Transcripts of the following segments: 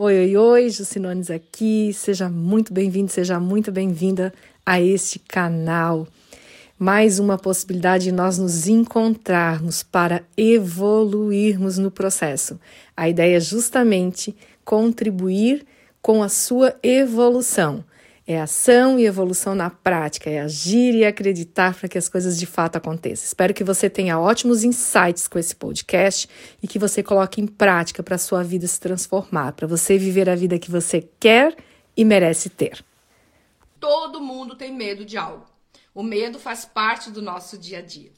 Oi, oi, oi, Jucinones aqui. Seja muito bem-vindo, seja muito bem-vinda a este canal. Mais uma possibilidade de nós nos encontrarmos para evoluirmos no processo. A ideia é justamente contribuir com a sua evolução. É ação e evolução na prática, é agir e acreditar para que as coisas de fato aconteçam. Espero que você tenha ótimos insights com esse podcast e que você coloque em prática para a sua vida se transformar, para você viver a vida que você quer e merece ter. Todo mundo tem medo de algo. O medo faz parte do nosso dia a dia.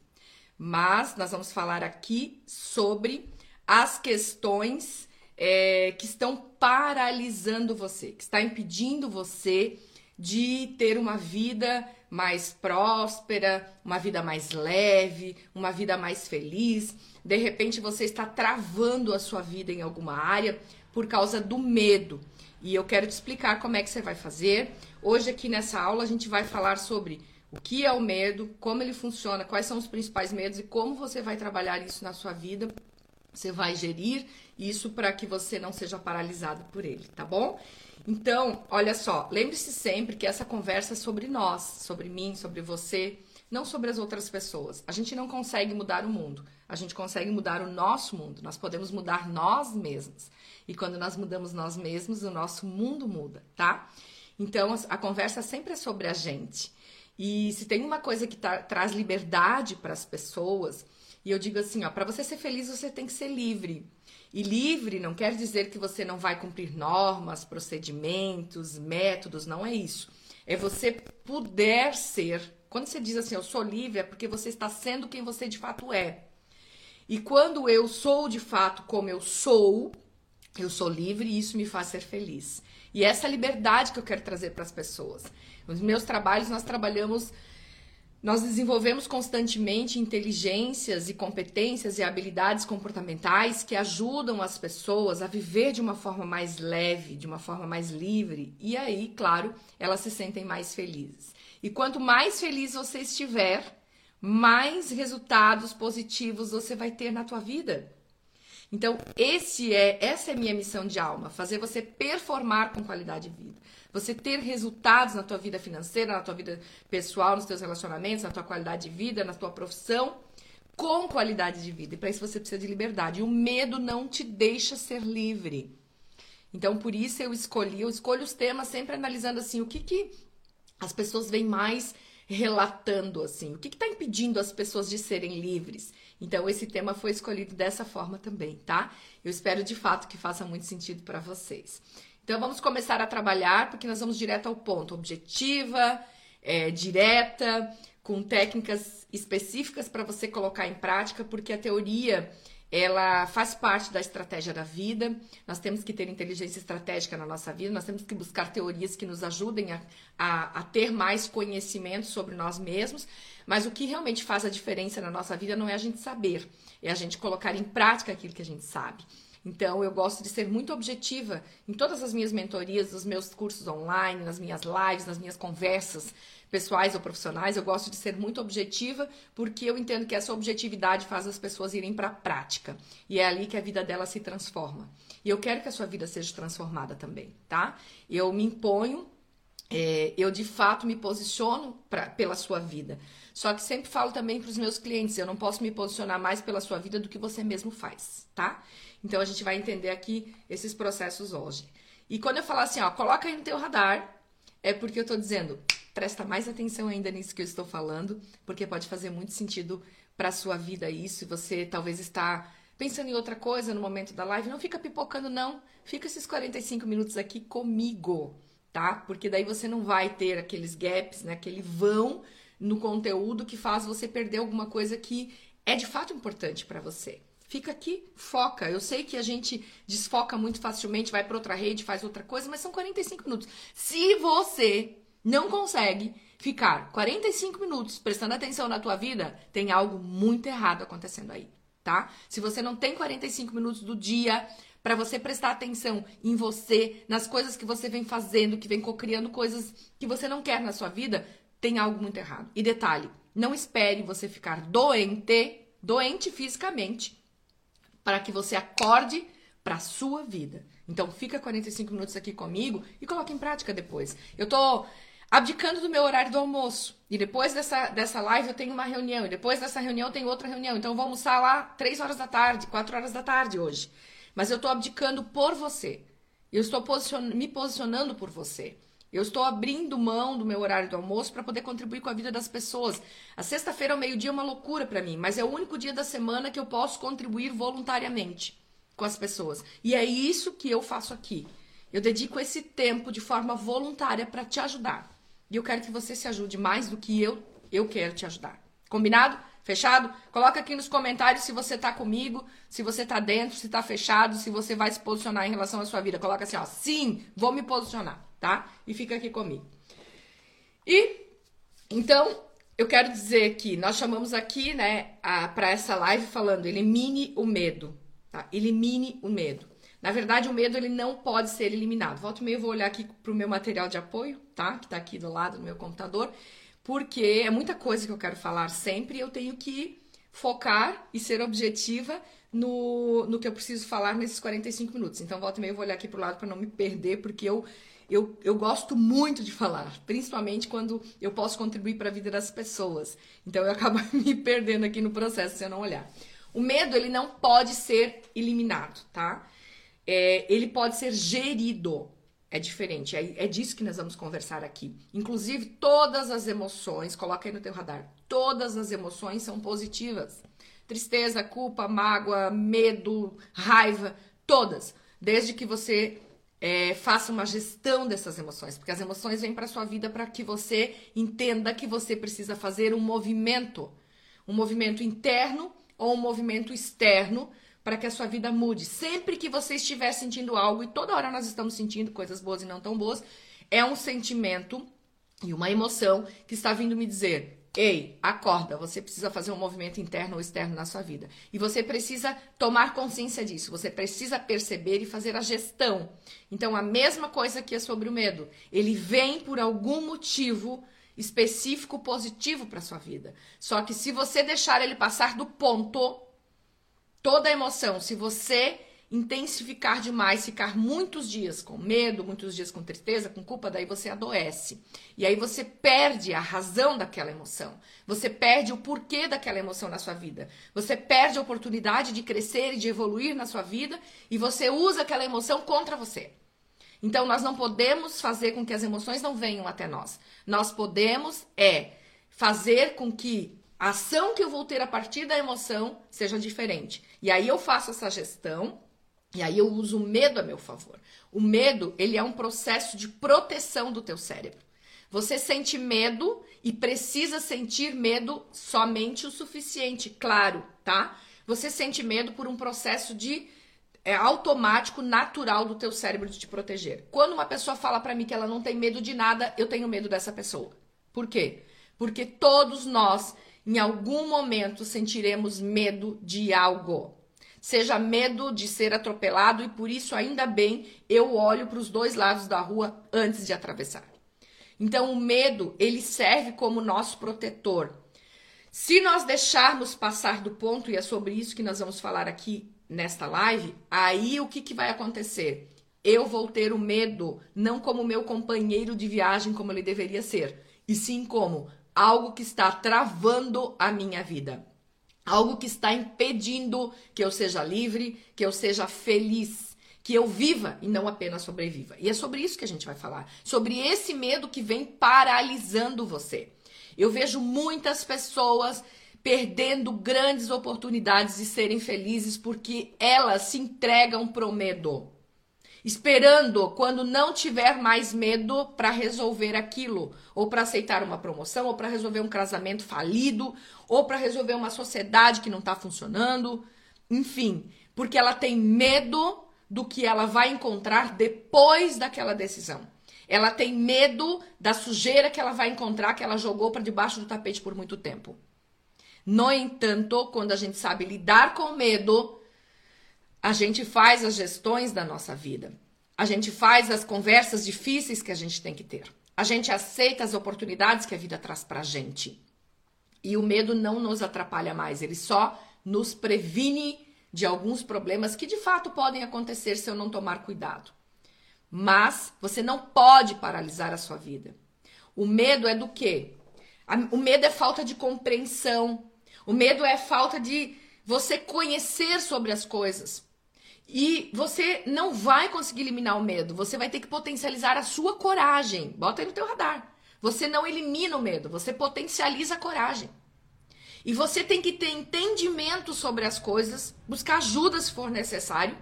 Mas nós vamos falar aqui sobre as questões é, que estão paralisando você, que está impedindo você de ter uma vida mais próspera, uma vida mais leve, uma vida mais feliz. De repente você está travando a sua vida em alguma área por causa do medo. E eu quero te explicar como é que você vai fazer. Hoje aqui nessa aula a gente vai falar sobre o que é o medo, como ele funciona, quais são os principais medos e como você vai trabalhar isso na sua vida. Você vai gerir isso para que você não seja paralisado por ele, tá bom? Então, olha só, lembre-se sempre que essa conversa é sobre nós, sobre mim, sobre você, não sobre as outras pessoas. A gente não consegue mudar o mundo, a gente consegue mudar o nosso mundo. Nós podemos mudar nós mesmos. E quando nós mudamos nós mesmos, o nosso mundo muda, tá? Então, a conversa sempre é sobre a gente. E se tem uma coisa que tá, traz liberdade para as pessoas, e eu digo assim, ó, para você ser feliz, você tem que ser livre. E livre não quer dizer que você não vai cumprir normas, procedimentos, métodos, não é isso. É você puder ser. Quando você diz assim, eu sou livre, é porque você está sendo quem você de fato é. E quando eu sou de fato como eu sou, eu sou livre e isso me faz ser feliz. E essa liberdade que eu quero trazer para as pessoas. Nos meus trabalhos, nós trabalhamos nós desenvolvemos constantemente inteligências e competências e habilidades comportamentais que ajudam as pessoas a viver de uma forma mais leve, de uma forma mais livre, e aí, claro, elas se sentem mais felizes. E quanto mais feliz você estiver, mais resultados positivos você vai ter na tua vida. Então, esse é, essa é a minha missão de alma, fazer você performar com qualidade de vida. Você ter resultados na tua vida financeira, na tua vida pessoal, nos teus relacionamentos, na tua qualidade de vida, na tua profissão, com qualidade de vida. E para isso você precisa de liberdade. E o medo não te deixa ser livre. Então, por isso eu escolhi, eu escolho os temas sempre analisando assim, o que que as pessoas vêm mais relatando assim, o que está impedindo as pessoas de serem livres. Então, esse tema foi escolhido dessa forma também, tá? Eu espero de fato que faça muito sentido para vocês. Então vamos começar a trabalhar, porque nós vamos direto ao ponto, objetiva, é, direta, com técnicas específicas para você colocar em prática, porque a teoria ela faz parte da estratégia da vida. Nós temos que ter inteligência estratégica na nossa vida, nós temos que buscar teorias que nos ajudem a, a, a, ter mais conhecimento sobre nós mesmos. Mas o que realmente faz a diferença na nossa vida não é a gente saber, é a gente colocar em prática aquilo que a gente sabe. Então, eu gosto de ser muito objetiva em todas as minhas mentorias, nos meus cursos online, nas minhas lives, nas minhas conversas pessoais ou profissionais. Eu gosto de ser muito objetiva porque eu entendo que essa objetividade faz as pessoas irem para a prática. E é ali que a vida delas se transforma. E eu quero que a sua vida seja transformada também, tá? Eu me imponho, é, eu de fato me posiciono pra, pela sua vida. Só que sempre falo também para os meus clientes, eu não posso me posicionar mais pela sua vida do que você mesmo faz, tá? Então a gente vai entender aqui esses processos hoje. E quando eu falar assim, ó, coloca aí no teu radar, é porque eu estou dizendo, presta mais atenção ainda nisso que eu estou falando, porque pode fazer muito sentido para sua vida isso, e você talvez está pensando em outra coisa no momento da live, não fica pipocando não, fica esses 45 minutos aqui comigo, tá? Porque daí você não vai ter aqueles gaps, né, aquele vão no conteúdo que faz você perder alguma coisa que é de fato importante para você. Fica aqui, foca. Eu sei que a gente desfoca muito facilmente, vai para outra rede, faz outra coisa, mas são 45 minutos. Se você não consegue ficar 45 minutos prestando atenção na tua vida, tem algo muito errado acontecendo aí, tá? Se você não tem 45 minutos do dia para você prestar atenção em você, nas coisas que você vem fazendo, que vem cocriando coisas que você não quer na sua vida, tem algo muito errado. E detalhe, não espere você ficar doente, doente fisicamente, para que você acorde para sua vida. Então fica 45 minutos aqui comigo e coloque em prática depois. Eu tô abdicando do meu horário do almoço. E depois dessa, dessa live eu tenho uma reunião. E depois dessa reunião eu tenho outra reunião. Então eu vou almoçar lá 3 horas da tarde, 4 horas da tarde hoje. Mas eu estou abdicando por você. Eu estou posicion... me posicionando por você. Eu estou abrindo mão do meu horário do almoço para poder contribuir com a vida das pessoas. A sexta-feira ao meio-dia é uma loucura para mim, mas é o único dia da semana que eu posso contribuir voluntariamente com as pessoas. E é isso que eu faço aqui. Eu dedico esse tempo de forma voluntária para te ajudar. E eu quero que você se ajude mais do que eu eu quero te ajudar. Combinado? Fechado? Coloca aqui nos comentários se você tá comigo, se você tá dentro, se tá fechado, se você vai se posicionar em relação à sua vida. Coloca assim, ó, sim, vou me posicionar, tá? E fica aqui comigo. E então, eu quero dizer que nós chamamos aqui, né, para essa live falando, elimine o medo, tá? Elimine o medo. Na verdade, o medo ele não pode ser eliminado. Volta e meio eu vou olhar aqui pro meu material de apoio, tá? Que tá aqui do lado do meu computador porque é muita coisa que eu quero falar sempre eu tenho que focar e ser objetiva no, no que eu preciso falar nesses 45 minutos. Então, volta e eu vou olhar aqui pro lado para não me perder, porque eu, eu, eu gosto muito de falar, principalmente quando eu posso contribuir para a vida das pessoas. Então, eu acabo me perdendo aqui no processo se eu não olhar. O medo, ele não pode ser eliminado, tá? É, ele pode ser gerido. É diferente, é, é disso que nós vamos conversar aqui. Inclusive, todas as emoções, coloca aí no teu radar, todas as emoções são positivas. Tristeza, culpa, mágoa, medo, raiva, todas. Desde que você é, faça uma gestão dessas emoções, porque as emoções vêm para sua vida para que você entenda que você precisa fazer um movimento, um movimento interno ou um movimento externo para que a sua vida mude. Sempre que você estiver sentindo algo, e toda hora nós estamos sentindo coisas boas e não tão boas, é um sentimento e uma emoção que está vindo me dizer: Ei, acorda, você precisa fazer um movimento interno ou externo na sua vida. E você precisa tomar consciência disso, você precisa perceber e fazer a gestão. Então, a mesma coisa que é sobre o medo. Ele vem por algum motivo específico positivo para sua vida. Só que se você deixar ele passar do ponto, toda a emoção, se você intensificar demais, ficar muitos dias com medo, muitos dias com tristeza, com culpa, daí você adoece. E aí você perde a razão daquela emoção. Você perde o porquê daquela emoção na sua vida. Você perde a oportunidade de crescer e de evoluir na sua vida e você usa aquela emoção contra você. Então nós não podemos fazer com que as emoções não venham até nós. Nós podemos é fazer com que a ação que eu vou ter a partir da emoção seja diferente. E aí eu faço essa gestão e aí eu uso o medo a meu favor. O medo, ele é um processo de proteção do teu cérebro. Você sente medo e precisa sentir medo somente o suficiente, claro, tá? Você sente medo por um processo de é automático, natural do teu cérebro de te proteger. Quando uma pessoa fala para mim que ela não tem medo de nada, eu tenho medo dessa pessoa. Por quê? Porque todos nós em algum momento sentiremos medo de algo. Seja medo de ser atropelado, e por isso, ainda bem, eu olho para os dois lados da rua antes de atravessar. Então, o medo, ele serve como nosso protetor. Se nós deixarmos passar do ponto, e é sobre isso que nós vamos falar aqui nesta live, aí o que, que vai acontecer? Eu vou ter o medo, não como meu companheiro de viagem, como ele deveria ser, e sim como algo que está travando a minha vida, algo que está impedindo que eu seja livre, que eu seja feliz, que eu viva e não apenas sobreviva. E é sobre isso que a gente vai falar, sobre esse medo que vem paralisando você. Eu vejo muitas pessoas perdendo grandes oportunidades de serem felizes porque elas se entregam pro medo esperando quando não tiver mais medo para resolver aquilo, ou para aceitar uma promoção, ou para resolver um casamento falido, ou para resolver uma sociedade que não está funcionando, enfim, porque ela tem medo do que ela vai encontrar depois daquela decisão. Ela tem medo da sujeira que ela vai encontrar que ela jogou para debaixo do tapete por muito tempo. No entanto, quando a gente sabe lidar com medo, a gente faz as gestões da nossa vida. A gente faz as conversas difíceis que a gente tem que ter. A gente aceita as oportunidades que a vida traz pra gente. E o medo não nos atrapalha mais, ele só nos previne de alguns problemas que de fato podem acontecer se eu não tomar cuidado. Mas você não pode paralisar a sua vida. O medo é do quê? O medo é falta de compreensão. O medo é falta de você conhecer sobre as coisas. E você não vai conseguir eliminar o medo. Você vai ter que potencializar a sua coragem. Bota aí no teu radar. Você não elimina o medo, você potencializa a coragem. E você tem que ter entendimento sobre as coisas, buscar ajuda se for necessário.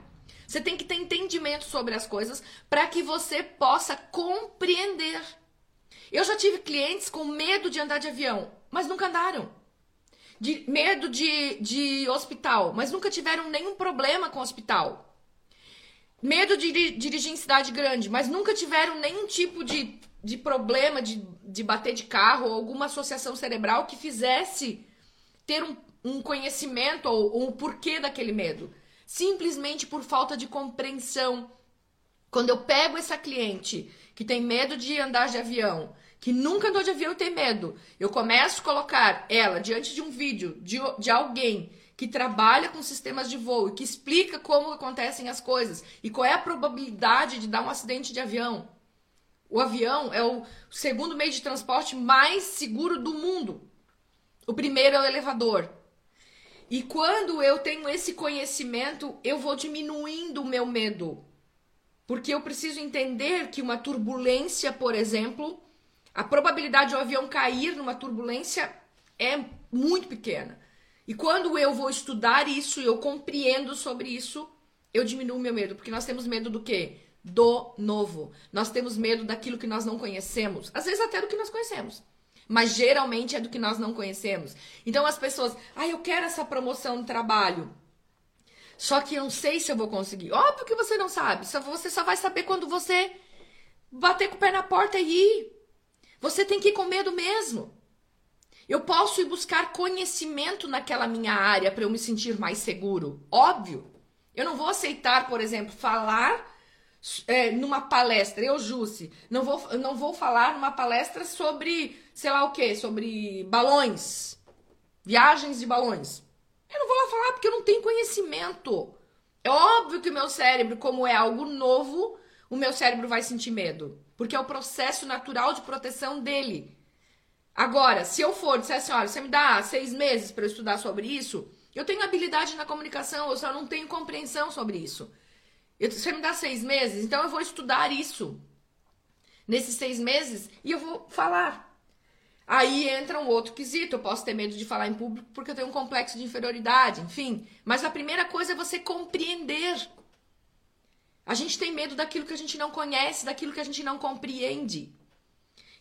Você tem que ter entendimento sobre as coisas para que você possa compreender. Eu já tive clientes com medo de andar de avião, mas nunca andaram. De medo de, de hospital, mas nunca tiveram nenhum problema com hospital. Medo de dirigir em cidade grande, mas nunca tiveram nenhum tipo de, de problema de, de bater de carro ou alguma associação cerebral que fizesse ter um, um conhecimento ou, ou o porquê daquele medo. Simplesmente por falta de compreensão. Quando eu pego essa cliente que tem medo de andar de avião, que nunca andou de avião e tem medo, eu começo a colocar ela diante de um vídeo de, de alguém que trabalha com sistemas de voo e que explica como acontecem as coisas e qual é a probabilidade de dar um acidente de avião. O avião é o segundo meio de transporte mais seguro do mundo. O primeiro é o elevador. E quando eu tenho esse conhecimento, eu vou diminuindo o meu medo. Porque eu preciso entender que uma turbulência, por exemplo, a probabilidade de um avião cair numa turbulência é muito pequena. E quando eu vou estudar isso, eu compreendo sobre isso, eu diminuo o meu medo. Porque nós temos medo do quê? Do novo. Nós temos medo daquilo que nós não conhecemos. Às vezes até do que nós conhecemos mas geralmente é do que nós não conhecemos. Então as pessoas, ah, eu quero essa promoção de trabalho. Só que eu não sei se eu vou conseguir. Óbvio que você não sabe. Você só vai saber quando você bater com o pé na porta e ir. Você tem que ir com medo mesmo. Eu posso ir buscar conhecimento naquela minha área para eu me sentir mais seguro. Óbvio. Eu não vou aceitar, por exemplo, falar é, numa palestra, eu, Jusce, não vou, não vou falar numa palestra sobre, sei lá o que, sobre balões, viagens de balões. Eu não vou lá falar porque eu não tenho conhecimento. É óbvio que o meu cérebro, como é algo novo, o meu cérebro vai sentir medo. Porque é o processo natural de proteção dele. Agora, se eu for disser assim, olha, você me dá seis meses para estudar sobre isso, eu tenho habilidade na comunicação, eu só não tenho compreensão sobre isso. Eu, você me dá seis meses, então eu vou estudar isso nesses seis meses e eu vou falar. Aí entra um outro quesito. Eu posso ter medo de falar em público porque eu tenho um complexo de inferioridade, enfim. Mas a primeira coisa é você compreender. A gente tem medo daquilo que a gente não conhece, daquilo que a gente não compreende.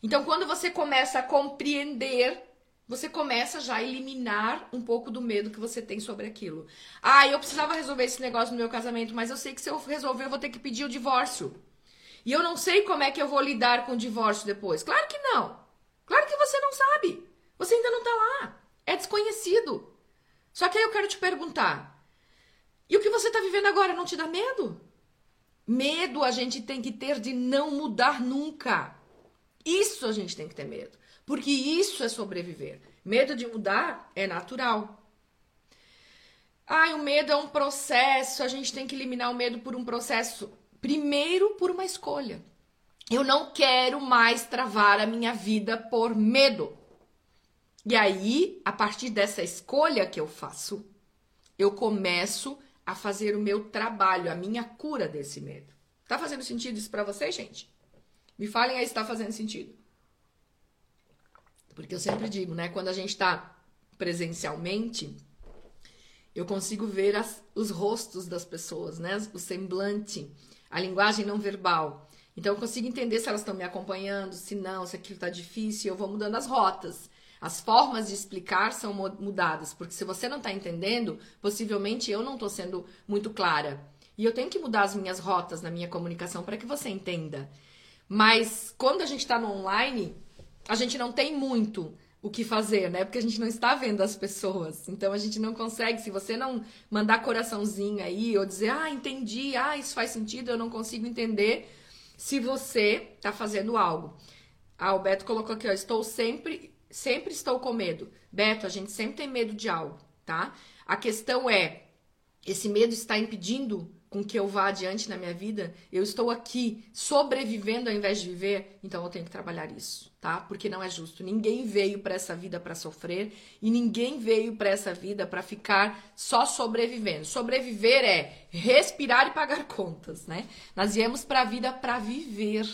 Então, quando você começa a compreender você começa já a eliminar um pouco do medo que você tem sobre aquilo. Ah, eu precisava resolver esse negócio no meu casamento, mas eu sei que se eu resolver, eu vou ter que pedir o divórcio. E eu não sei como é que eu vou lidar com o divórcio depois. Claro que não. Claro que você não sabe. Você ainda não tá lá. É desconhecido. Só que aí eu quero te perguntar: e o que você tá vivendo agora não te dá medo? Medo a gente tem que ter de não mudar nunca. Isso a gente tem que ter medo. Porque isso é sobreviver. Medo de mudar é natural. Ai, o medo é um processo, a gente tem que eliminar o medo por um processo. Primeiro, por uma escolha. Eu não quero mais travar a minha vida por medo. E aí, a partir dessa escolha que eu faço, eu começo a fazer o meu trabalho, a minha cura desse medo. Tá fazendo sentido isso para vocês, gente? Me falem aí se tá fazendo sentido. Porque eu sempre digo, né? Quando a gente está presencialmente, eu consigo ver as, os rostos das pessoas, né? O semblante, a linguagem não verbal. Então eu consigo entender se elas estão me acompanhando, se não, se aquilo está difícil, eu vou mudando as rotas. As formas de explicar são mudadas, porque se você não está entendendo, possivelmente eu não estou sendo muito clara. E eu tenho que mudar as minhas rotas na minha comunicação para que você entenda. Mas quando a gente está no online, a gente não tem muito o que fazer, né? Porque a gente não está vendo as pessoas. Então a gente não consegue, se você não mandar coraçãozinho aí ou dizer, ah, entendi, ah, isso faz sentido, eu não consigo entender se você está fazendo algo. Ah, o Beto colocou aqui, ó, estou sempre, sempre estou com medo. Beto, a gente sempre tem medo de algo, tá? A questão é, esse medo está impedindo com que eu vá adiante na minha vida, eu estou aqui sobrevivendo ao invés de viver, então eu tenho que trabalhar isso, tá? Porque não é justo. Ninguém veio para essa vida para sofrer e ninguém veio para essa vida para ficar só sobrevivendo. Sobreviver é respirar e pagar contas, né? Nós viemos para a vida para viver.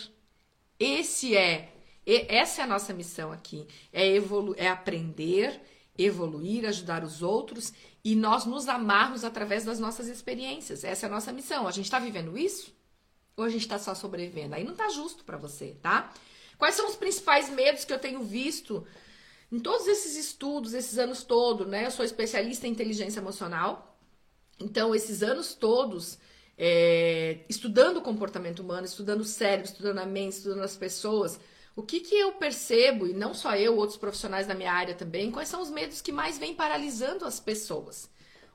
Esse é, essa é a nossa missão aqui, é evolu é aprender, evoluir, ajudar os outros e nós nos amarmos através das nossas experiências. Essa é a nossa missão. A gente está vivendo isso? Ou a gente está só sobrevivendo? Aí não tá justo para você, tá? Quais são os principais medos que eu tenho visto em todos esses estudos, esses anos todos, né? Eu sou especialista em inteligência emocional. Então, esses anos todos, é, estudando o comportamento humano, estudando o cérebro, estudando a mente, estudando as pessoas, o que, que eu percebo, e não só eu, outros profissionais da minha área também, quais são os medos que mais vêm paralisando as pessoas?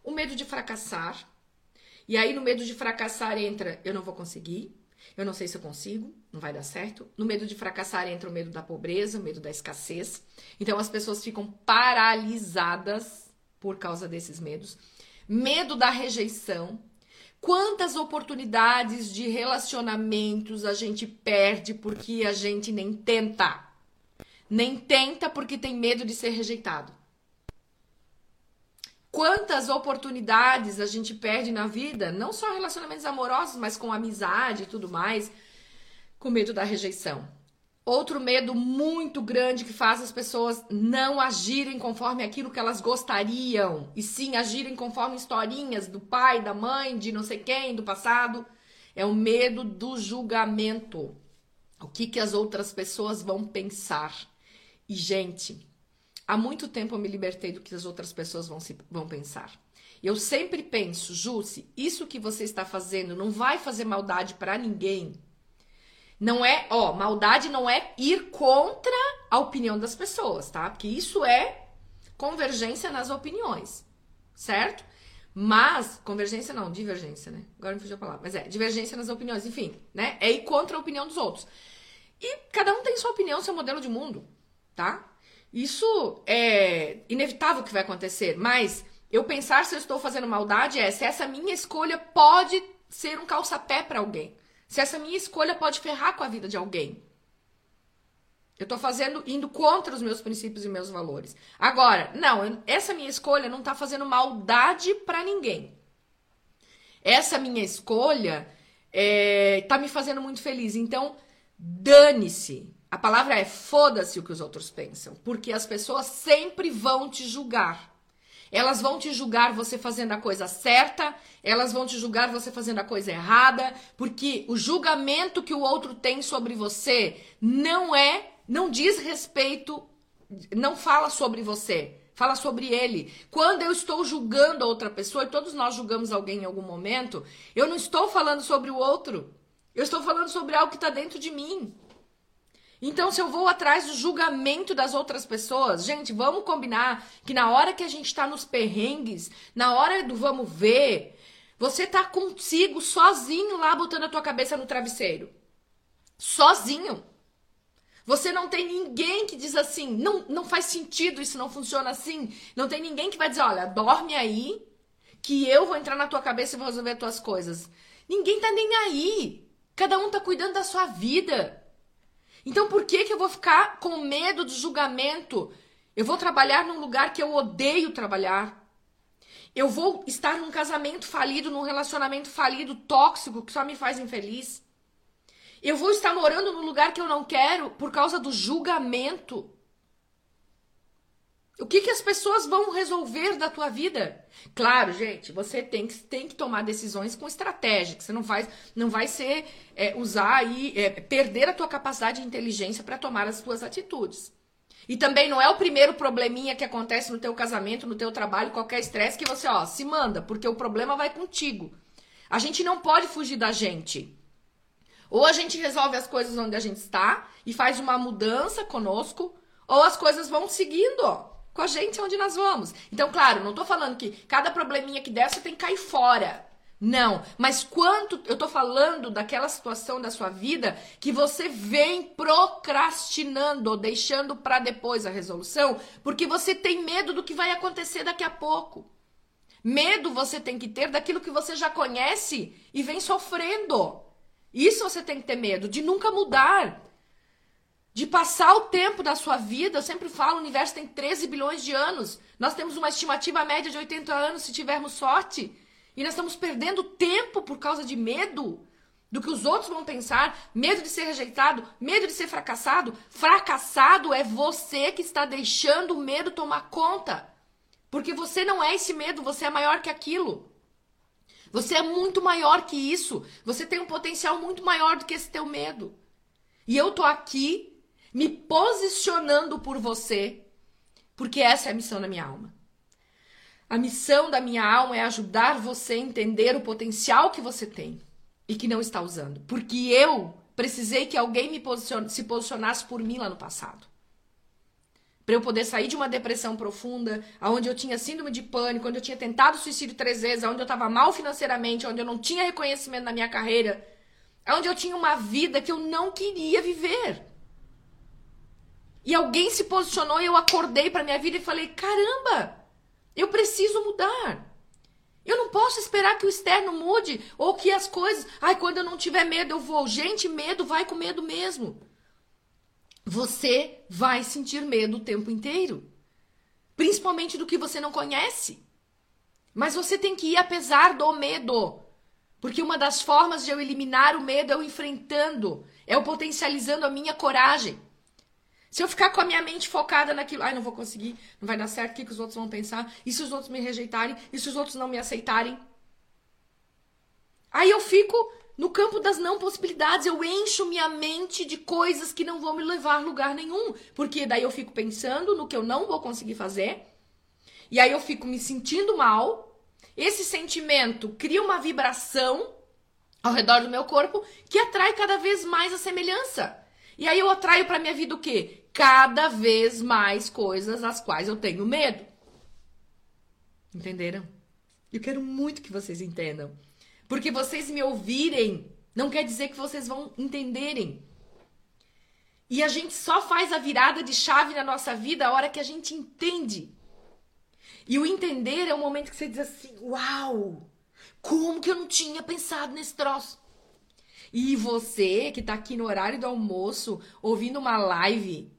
O medo de fracassar. E aí, no medo de fracassar entra eu não vou conseguir, eu não sei se eu consigo, não vai dar certo. No medo de fracassar entra o medo da pobreza, o medo da escassez. Então, as pessoas ficam paralisadas por causa desses medos. Medo da rejeição, Quantas oportunidades de relacionamentos a gente perde porque a gente nem tenta? Nem tenta porque tem medo de ser rejeitado. Quantas oportunidades a gente perde na vida, não só relacionamentos amorosos, mas com amizade e tudo mais, com medo da rejeição. Outro medo muito grande que faz as pessoas não agirem conforme aquilo que elas gostariam, e sim agirem conforme historinhas do pai, da mãe, de não sei quem, do passado, é o medo do julgamento. O que, que as outras pessoas vão pensar? E, gente, há muito tempo eu me libertei do que as outras pessoas vão, se, vão pensar. Eu sempre penso, Jússi, isso que você está fazendo não vai fazer maldade para ninguém. Não é, ó, maldade não é ir contra a opinião das pessoas, tá? Porque isso é convergência nas opiniões, certo? Mas, convergência não, divergência, né? Agora me fugiu a palavra. Mas é, divergência nas opiniões, enfim, né? É ir contra a opinião dos outros. E cada um tem sua opinião, seu modelo de mundo, tá? Isso é inevitável que vai acontecer, mas eu pensar se eu estou fazendo maldade é se essa minha escolha pode ser um calçapé para alguém. Se essa minha escolha pode ferrar com a vida de alguém. Eu tô fazendo, indo contra os meus princípios e meus valores. Agora, não, essa minha escolha não tá fazendo maldade para ninguém. Essa minha escolha é, tá me fazendo muito feliz. Então, dane-se. A palavra é foda-se o que os outros pensam. Porque as pessoas sempre vão te julgar. Elas vão te julgar você fazendo a coisa certa, elas vão te julgar você fazendo a coisa errada, porque o julgamento que o outro tem sobre você não é, não diz respeito, não fala sobre você, fala sobre ele. Quando eu estou julgando outra pessoa, e todos nós julgamos alguém em algum momento, eu não estou falando sobre o outro. Eu estou falando sobre algo que está dentro de mim. Então, se eu vou atrás do julgamento das outras pessoas, gente, vamos combinar que na hora que a gente tá nos perrengues, na hora do vamos ver, você tá consigo, sozinho lá, botando a tua cabeça no travesseiro. Sozinho. Você não tem ninguém que diz assim, não, não faz sentido, isso não funciona assim. Não tem ninguém que vai dizer, olha, dorme aí, que eu vou entrar na tua cabeça e vou resolver as tuas coisas. Ninguém tá nem aí. Cada um tá cuidando da sua vida. Então por que, que eu vou ficar com medo do julgamento? Eu vou trabalhar num lugar que eu odeio trabalhar. Eu vou estar num casamento falido, num relacionamento falido, tóxico, que só me faz infeliz. Eu vou estar morando num lugar que eu não quero por causa do julgamento. O que, que as pessoas vão resolver da tua vida? Claro, gente, você tem que, tem que tomar decisões com estratégia. Que você não faz, não vai ser é, usar e é, perder a tua capacidade de inteligência para tomar as tuas atitudes. E também não é o primeiro probleminha que acontece no teu casamento, no teu trabalho, qualquer estresse que você, ó, se manda, porque o problema vai contigo. A gente não pode fugir da gente. Ou a gente resolve as coisas onde a gente está e faz uma mudança conosco, ou as coisas vão seguindo, ó com a gente onde nós vamos. Então, claro, não tô falando que cada probleminha que der você tem que cair fora. Não, mas quanto eu tô falando daquela situação da sua vida que você vem procrastinando deixando para depois a resolução, porque você tem medo do que vai acontecer daqui a pouco. Medo você tem que ter daquilo que você já conhece e vem sofrendo. Isso você tem que ter medo, de nunca mudar. De passar o tempo da sua vida. Eu sempre falo, o universo tem 13 bilhões de anos. Nós temos uma estimativa média de 80 anos se tivermos sorte. E nós estamos perdendo tempo por causa de medo do que os outros vão pensar, medo de ser rejeitado, medo de ser fracassado. Fracassado é você que está deixando o medo tomar conta. Porque você não é esse medo, você é maior que aquilo. Você é muito maior que isso. Você tem um potencial muito maior do que esse teu medo. E eu tô aqui me posicionando por você, porque essa é a missão da minha alma. A missão da minha alma é ajudar você a entender o potencial que você tem e que não está usando. Porque eu precisei que alguém me se posicionasse por mim lá no passado para eu poder sair de uma depressão profunda, onde eu tinha síndrome de pânico, onde eu tinha tentado suicídio três vezes, onde eu estava mal financeiramente, onde eu não tinha reconhecimento na minha carreira, onde eu tinha uma vida que eu não queria viver. E alguém se posicionou e eu acordei para minha vida e falei: caramba, eu preciso mudar. Eu não posso esperar que o externo mude ou que as coisas. Ai, quando eu não tiver medo, eu vou. Gente, medo vai com medo mesmo você vai sentir medo o tempo inteiro. Principalmente do que você não conhece. Mas você tem que ir apesar do medo. Porque uma das formas de eu eliminar o medo é eu enfrentando, é eu potencializando a minha coragem. Se eu ficar com a minha mente focada naquilo, ai, não vou conseguir, não vai dar certo, o que, que os outros vão pensar? E se os outros me rejeitarem? E se os outros não me aceitarem? Aí eu fico no campo das não possibilidades, eu encho minha mente de coisas que não vão me levar a lugar nenhum. Porque daí eu fico pensando no que eu não vou conseguir fazer. E aí eu fico me sentindo mal. Esse sentimento cria uma vibração ao redor do meu corpo que atrai cada vez mais a semelhança. E aí eu atraio para minha vida o quê? Cada vez mais coisas às quais eu tenho medo. Entenderam? Eu quero muito que vocês entendam. Porque vocês me ouvirem não quer dizer que vocês vão entenderem. E a gente só faz a virada de chave na nossa vida a hora que a gente entende. E o entender é o momento que você diz assim: Uau! Como que eu não tinha pensado nesse troço? E você que tá aqui no horário do almoço, ouvindo uma live,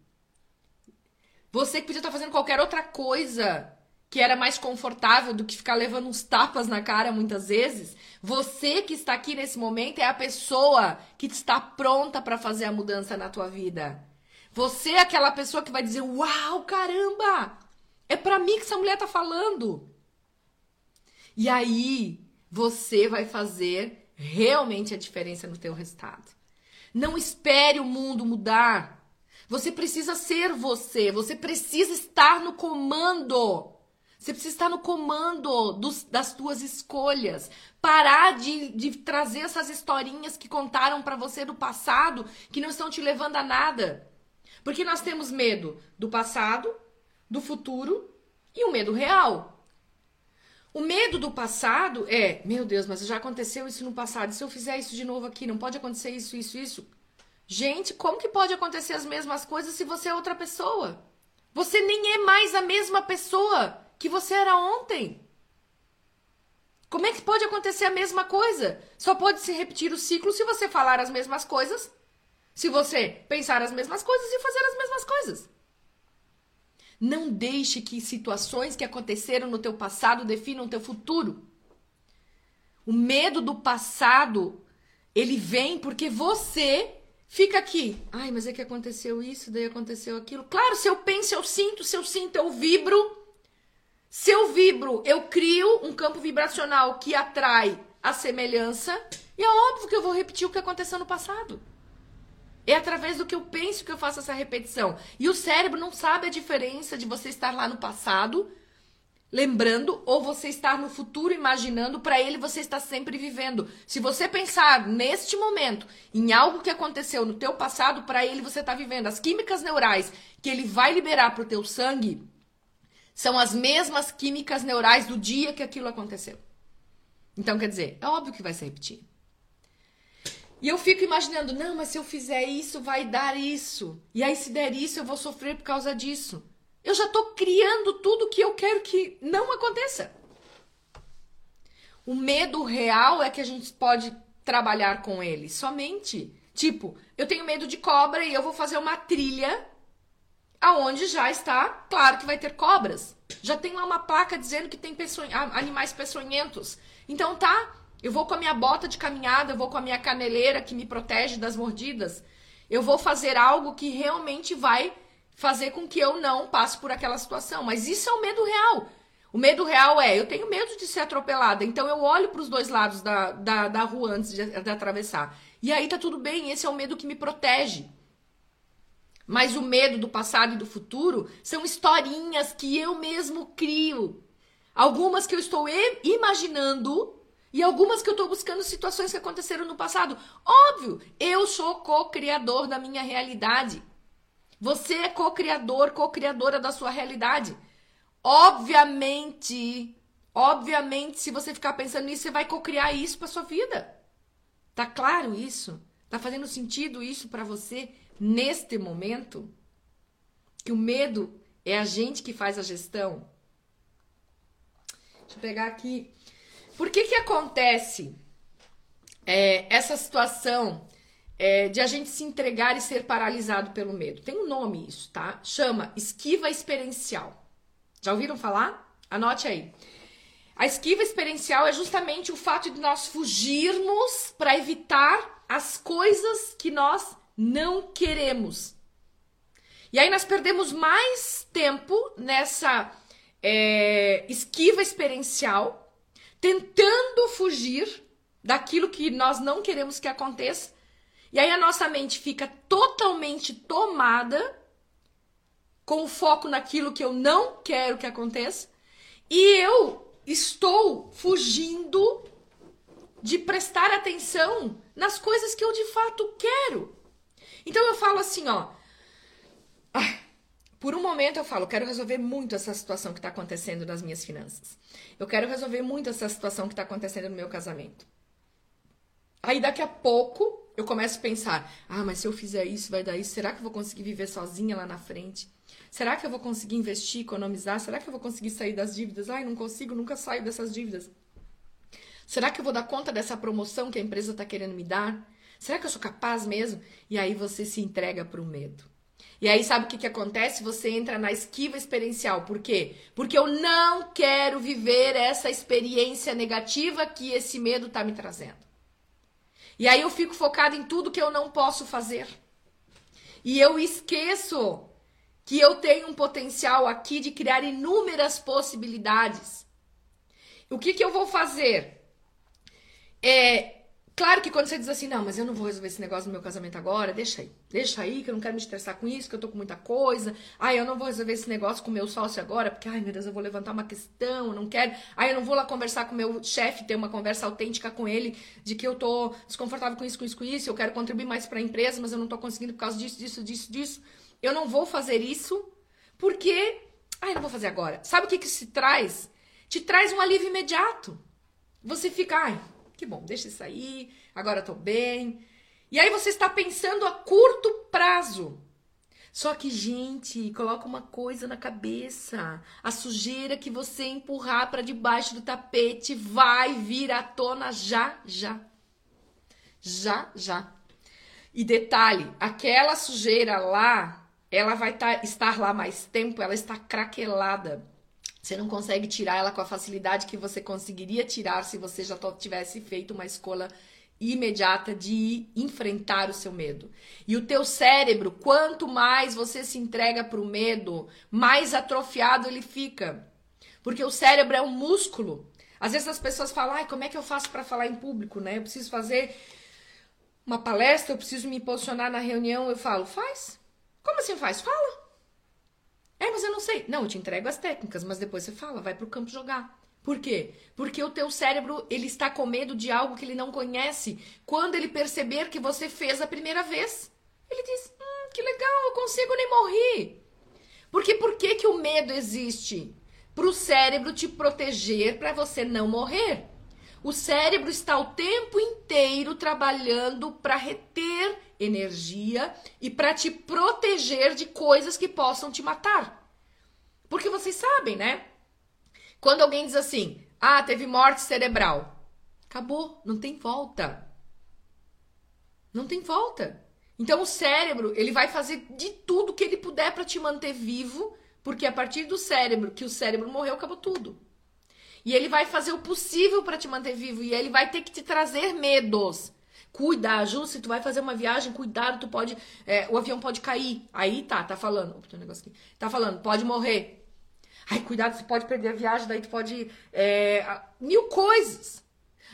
você que podia estar tá fazendo qualquer outra coisa, que era mais confortável do que ficar levando uns tapas na cara muitas vezes, você que está aqui nesse momento é a pessoa que está pronta para fazer a mudança na tua vida. Você é aquela pessoa que vai dizer: "Uau, caramba! É para mim que essa mulher tá falando". E aí, você vai fazer realmente a diferença no teu resultado. Não espere o mundo mudar. Você precisa ser você, você precisa estar no comando. Você precisa estar no comando dos, das tuas escolhas. Parar de, de trazer essas historinhas que contaram para você do passado que não estão te levando a nada. Porque nós temos medo do passado, do futuro e o medo real. O medo do passado é, meu Deus, mas já aconteceu isso no passado. E se eu fizer isso de novo aqui, não pode acontecer isso, isso, isso. Gente, como que pode acontecer as mesmas coisas se você é outra pessoa? Você nem é mais a mesma pessoa que você era ontem. Como é que pode acontecer a mesma coisa? Só pode se repetir o ciclo se você falar as mesmas coisas, se você pensar as mesmas coisas e fazer as mesmas coisas. Não deixe que situações que aconteceram no teu passado definam o teu futuro. O medo do passado, ele vem porque você fica aqui. Ai, mas é que aconteceu isso, daí aconteceu aquilo. Claro, se eu penso, eu sinto, se eu sinto, eu vibro. Se eu vibro, eu crio um campo vibracional que atrai a semelhança. E é óbvio que eu vou repetir o que aconteceu no passado. É através do que eu penso que eu faço essa repetição. E o cérebro não sabe a diferença de você estar lá no passado, lembrando, ou você estar no futuro imaginando. Para ele, você está sempre vivendo. Se você pensar neste momento em algo que aconteceu no teu passado, para ele você está vivendo. As químicas neurais que ele vai liberar para o teu sangue são as mesmas químicas neurais do dia que aquilo aconteceu. Então, quer dizer, é óbvio que vai se repetir. E eu fico imaginando, não, mas se eu fizer isso, vai dar isso. E aí, se der isso, eu vou sofrer por causa disso. Eu já estou criando tudo que eu quero que não aconteça. O medo real é que a gente pode trabalhar com ele. Somente. Tipo, eu tenho medo de cobra e eu vou fazer uma trilha aonde já está, claro que vai ter cobras. Já tem lá uma placa dizendo que tem animais peçonhentos. Então tá, eu vou com a minha bota de caminhada, eu vou com a minha caneleira que me protege das mordidas. Eu vou fazer algo que realmente vai fazer com que eu não passe por aquela situação. Mas isso é o medo real. O medo real é, eu tenho medo de ser atropelada, então eu olho para os dois lados da, da, da rua antes de, de atravessar. E aí tá tudo bem, esse é o medo que me protege. Mas o medo do passado e do futuro são historinhas que eu mesmo crio. Algumas que eu estou imaginando e algumas que eu estou buscando situações que aconteceram no passado. Óbvio, eu sou co-criador da minha realidade. Você é co-criador, co-criadora da sua realidade. Obviamente, obviamente, se você ficar pensando nisso, você vai co-criar isso para sua vida. Tá claro isso? Tá fazendo sentido isso para você? neste momento, que o medo é a gente que faz a gestão. Deixa eu pegar aqui. Por que que acontece é, essa situação é, de a gente se entregar e ser paralisado pelo medo? Tem um nome isso, tá? Chama esquiva experiencial. Já ouviram falar? Anote aí. A esquiva experiencial é justamente o fato de nós fugirmos para evitar as coisas que nós não queremos. E aí nós perdemos mais tempo nessa é, esquiva experiencial, tentando fugir daquilo que nós não queremos que aconteça. E aí a nossa mente fica totalmente tomada com o foco naquilo que eu não quero que aconteça. E eu estou fugindo de prestar atenção nas coisas que eu de fato quero. Então eu falo assim, ó. por um momento eu falo, quero resolver muito essa situação que está acontecendo nas minhas finanças. Eu quero resolver muito essa situação que está acontecendo no meu casamento. Aí daqui a pouco eu começo a pensar: ah, mas se eu fizer isso, vai dar isso. Será que eu vou conseguir viver sozinha lá na frente? Será que eu vou conseguir investir, economizar? Será que eu vou conseguir sair das dívidas? Ai, não consigo, nunca saio dessas dívidas. Será que eu vou dar conta dessa promoção que a empresa está querendo me dar? Será que eu sou capaz mesmo? E aí você se entrega para o medo. E aí sabe o que, que acontece? Você entra na esquiva experiencial. Por quê? Porque eu não quero viver essa experiência negativa que esse medo está me trazendo. E aí eu fico focado em tudo que eu não posso fazer. E eu esqueço que eu tenho um potencial aqui de criar inúmeras possibilidades. O que, que eu vou fazer? É Claro que quando você diz assim, não, mas eu não vou resolver esse negócio no meu casamento agora, deixa aí. Deixa aí, que eu não quero me estressar com isso, que eu tô com muita coisa. Ai, eu não vou resolver esse negócio com o meu sócio agora, porque, ai, meu Deus, eu vou levantar uma questão, eu não quero. Ai, eu não vou lá conversar com o meu chefe, ter uma conversa autêntica com ele, de que eu tô desconfortável com isso, com isso, com isso, eu quero contribuir mais para a empresa, mas eu não tô conseguindo por causa disso, disso, disso, disso. Eu não vou fazer isso, porque, ai, não vou fazer agora. Sabe o que que se traz? Te traz um alívio imediato. Você fica, ai, que bom, deixa isso aí, agora tô bem. E aí você está pensando a curto prazo. Só que, gente, coloca uma coisa na cabeça. A sujeira que você empurrar para debaixo do tapete vai vir à tona já, já. Já, já. E detalhe, aquela sujeira lá, ela vai tá, estar lá mais tempo, ela está craquelada. Você não consegue tirar ela com a facilidade que você conseguiria tirar se você já tivesse feito uma escolha imediata de enfrentar o seu medo. E o teu cérebro, quanto mais você se entrega para o medo, mais atrofiado ele fica. Porque o cérebro é um músculo. Às vezes as pessoas falam: "Ai, como é que eu faço para falar em público, né? Eu preciso fazer uma palestra, eu preciso me posicionar na reunião". Eu falo: "Faz". Como assim faz? Fala. É, mas eu não sei. Não, eu te entrego as técnicas, mas depois você fala, vai pro campo jogar. Por quê? Porque o teu cérebro, ele está com medo de algo que ele não conhece. Quando ele perceber que você fez a primeira vez, ele diz: "Hum, que legal, eu consigo nem morrer". Porque por que que o medo existe? Para o cérebro te proteger para você não morrer. O cérebro está o tempo inteiro trabalhando para reter energia e para te proteger de coisas que possam te matar. Porque vocês sabem, né? Quando alguém diz assim: Ah, teve morte cerebral. Acabou, não tem volta. Não tem volta. Então o cérebro, ele vai fazer de tudo que ele puder para te manter vivo, porque a partir do cérebro, que o cérebro morreu, acabou tudo. E ele vai fazer o possível para te manter vivo e ele vai ter que te trazer medos. Cuida, Ju, se tu vai fazer uma viagem, cuidado, tu pode. É, o avião pode cair. Aí tá, tá falando. Opa, tem um negócio aqui. Tá falando, pode morrer. Ai, cuidado, você pode perder a viagem, daí tu pode. É, mil coisas.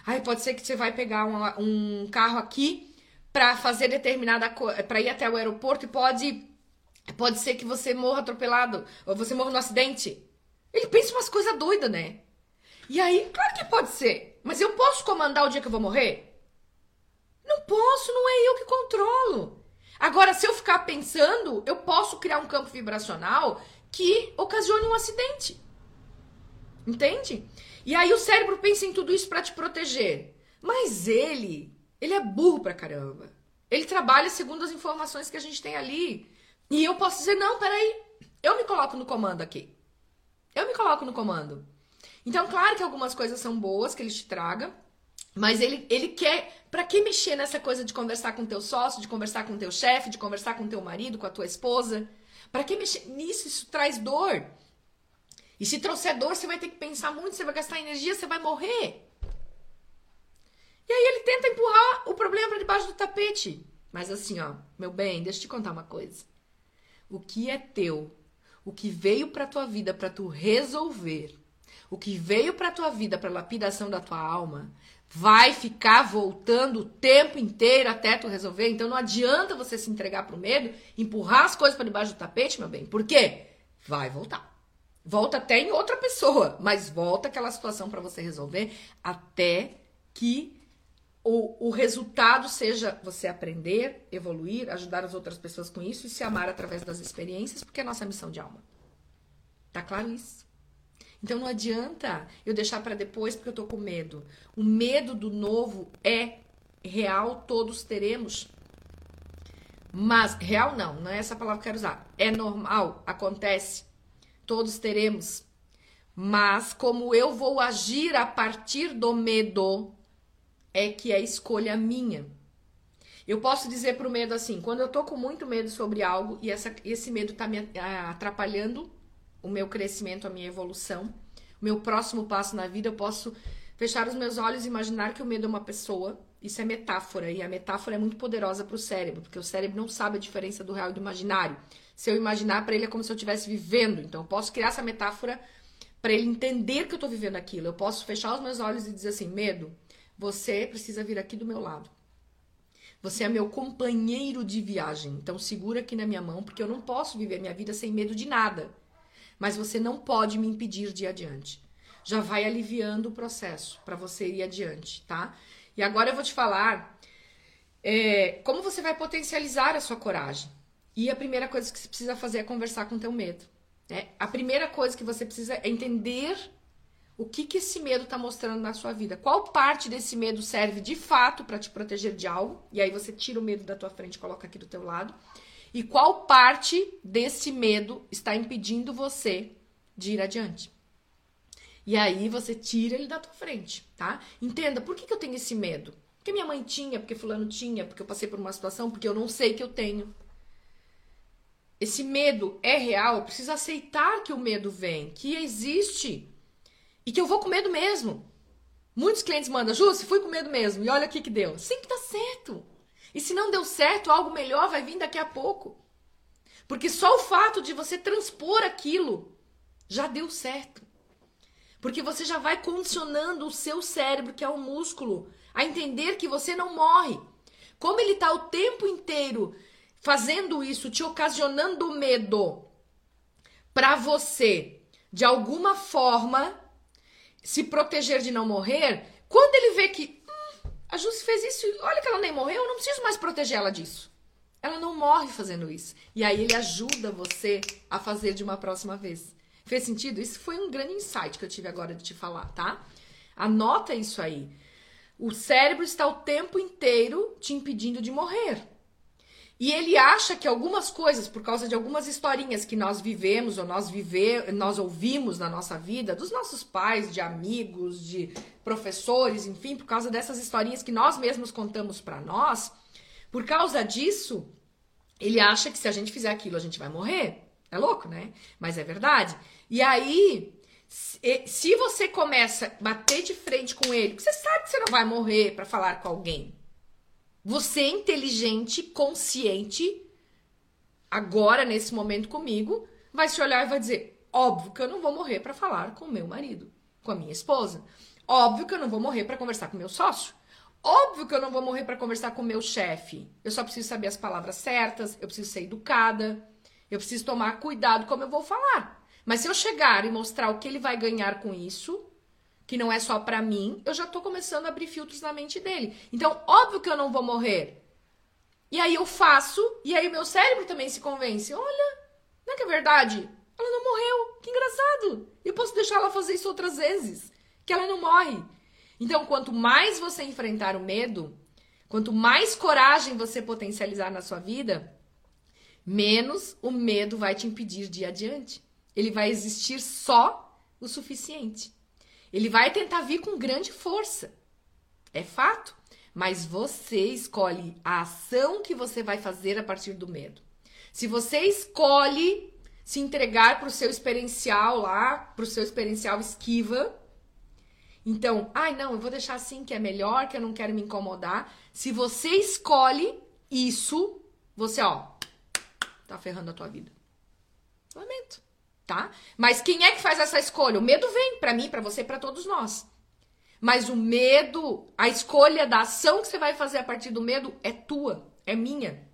Ai, pode ser que você vai pegar um, um carro aqui para fazer determinada coisa, para ir até o aeroporto e pode. Pode ser que você morra atropelado, ou você morra no acidente. Ele pensa umas coisas doidas, né? E aí, claro que pode ser. Mas eu posso comandar o dia que eu vou morrer? Não posso, não é eu que controlo. Agora, se eu ficar pensando, eu posso criar um campo vibracional que ocasione um acidente. Entende? E aí o cérebro pensa em tudo isso para te proteger. Mas ele, ele é burro pra caramba. Ele trabalha segundo as informações que a gente tem ali. E eu posso dizer, não, peraí, eu me coloco no comando aqui. Eu me coloco no comando. Então, claro que algumas coisas são boas que ele te traga, mas ele, ele quer. Para que mexer nessa coisa de conversar com teu sócio, de conversar com teu chefe, de conversar com teu marido, com a tua esposa? Para que mexer nisso? Isso traz dor. E se trouxer dor, você vai ter que pensar muito, você vai gastar energia, você vai morrer. E aí ele tenta empurrar o problema para debaixo do tapete. Mas assim, ó, meu bem, deixa eu te contar uma coisa. O que é teu, o que veio para tua vida para tu resolver, o que veio para tua vida para lapidação da tua alma, vai ficar voltando o tempo inteiro até tu resolver. Então não adianta você se entregar pro medo, empurrar as coisas para debaixo do tapete, meu bem. Por quê? Vai voltar. Volta até em outra pessoa, mas volta aquela situação para você resolver até que o, o resultado seja você aprender, evoluir, ajudar as outras pessoas com isso e se amar através das experiências, porque é a nossa missão de alma. Tá claro isso? Então não adianta eu deixar para depois porque eu tô com medo. O medo do novo é real, todos teremos. Mas real não, não é essa palavra que eu quero usar. É normal, acontece. Todos teremos. Mas como eu vou agir a partir do medo é que é escolha minha. Eu posso dizer pro medo assim, quando eu tô com muito medo sobre algo e essa, esse medo tá me atrapalhando o meu crescimento, a minha evolução, o meu próximo passo na vida, eu posso fechar os meus olhos e imaginar que o medo é uma pessoa. Isso é metáfora, e a metáfora é muito poderosa para o cérebro, porque o cérebro não sabe a diferença do real e do imaginário. Se eu imaginar para ele é como se eu estivesse vivendo. Então eu posso criar essa metáfora para ele entender que eu estou vivendo aquilo. Eu posso fechar os meus olhos e dizer assim: medo, você precisa vir aqui do meu lado. Você é meu companheiro de viagem. Então segura aqui na minha mão, porque eu não posso viver minha vida sem medo de nada mas você não pode me impedir de ir adiante. Já vai aliviando o processo para você ir adiante, tá? E agora eu vou te falar é, como você vai potencializar a sua coragem. E a primeira coisa que você precisa fazer é conversar com o teu medo. Né? A primeira coisa que você precisa é entender o que, que esse medo está mostrando na sua vida. Qual parte desse medo serve de fato para te proteger de algo? E aí você tira o medo da tua frente e coloca aqui do teu lado. E qual parte desse medo está impedindo você de ir adiante? E aí você tira ele da tua frente, tá? Entenda, por que, que eu tenho esse medo? Porque minha mãe tinha, porque fulano tinha, porque eu passei por uma situação, porque eu não sei que eu tenho. Esse medo é real, eu preciso aceitar que o medo vem, que existe e que eu vou com medo mesmo. Muitos clientes mandam, Ju, fui com medo mesmo, e olha aqui que deu. Sempre dá certo. E se não deu certo, algo melhor vai vir daqui a pouco. Porque só o fato de você transpor aquilo já deu certo. Porque você já vai condicionando o seu cérebro, que é o músculo, a entender que você não morre. Como ele está o tempo inteiro fazendo isso, te ocasionando medo para você, de alguma forma, se proteger de não morrer, quando ele vê que a Júcia fez isso, olha que ela nem morreu, eu não preciso mais proteger ela disso. Ela não morre fazendo isso. E aí ele ajuda você a fazer de uma próxima vez. Fez sentido? Isso foi um grande insight que eu tive agora de te falar, tá? Anota isso aí. O cérebro está o tempo inteiro te impedindo de morrer. E ele acha que algumas coisas, por causa de algumas historinhas que nós vivemos ou nós viver, nós ouvimos na nossa vida, dos nossos pais, de amigos, de professores, enfim, por causa dessas historinhas que nós mesmos contamos para nós, por causa disso, ele acha que se a gente fizer aquilo, a gente vai morrer. É louco, né? Mas é verdade. E aí, se você começa a bater de frente com ele, você sabe que você não vai morrer para falar com alguém. Você é inteligente, consciente, agora nesse momento comigo, vai se olhar e vai dizer: óbvio que eu não vou morrer para falar com meu marido, com a minha esposa. Óbvio que eu não vou morrer para conversar com meu sócio. Óbvio que eu não vou morrer para conversar com meu chefe. Eu só preciso saber as palavras certas, eu preciso ser educada, eu preciso tomar cuidado como eu vou falar. Mas se eu chegar e mostrar o que ele vai ganhar com isso, que não é só para mim, eu já tô começando a abrir filtros na mente dele. Então, óbvio que eu não vou morrer. E aí eu faço, e aí o meu cérebro também se convence. Olha, não é que é verdade? Ela não morreu. Que engraçado. Eu posso deixar ela fazer isso outras vezes, que ela não morre. Então, quanto mais você enfrentar o medo, quanto mais coragem você potencializar na sua vida, menos o medo vai te impedir de ir adiante. Ele vai existir só o suficiente. Ele vai tentar vir com grande força. É fato. Mas você escolhe a ação que você vai fazer a partir do medo. Se você escolhe se entregar para o seu experiencial lá, para o seu experiencial esquiva, então, ai não, eu vou deixar assim que é melhor, que eu não quero me incomodar. Se você escolhe isso, você, ó, tá ferrando a tua vida. Lamento tá? Mas quem é que faz essa escolha? O medo vem para mim, para você, para todos nós. Mas o medo, a escolha da ação que você vai fazer a partir do medo é tua, é minha.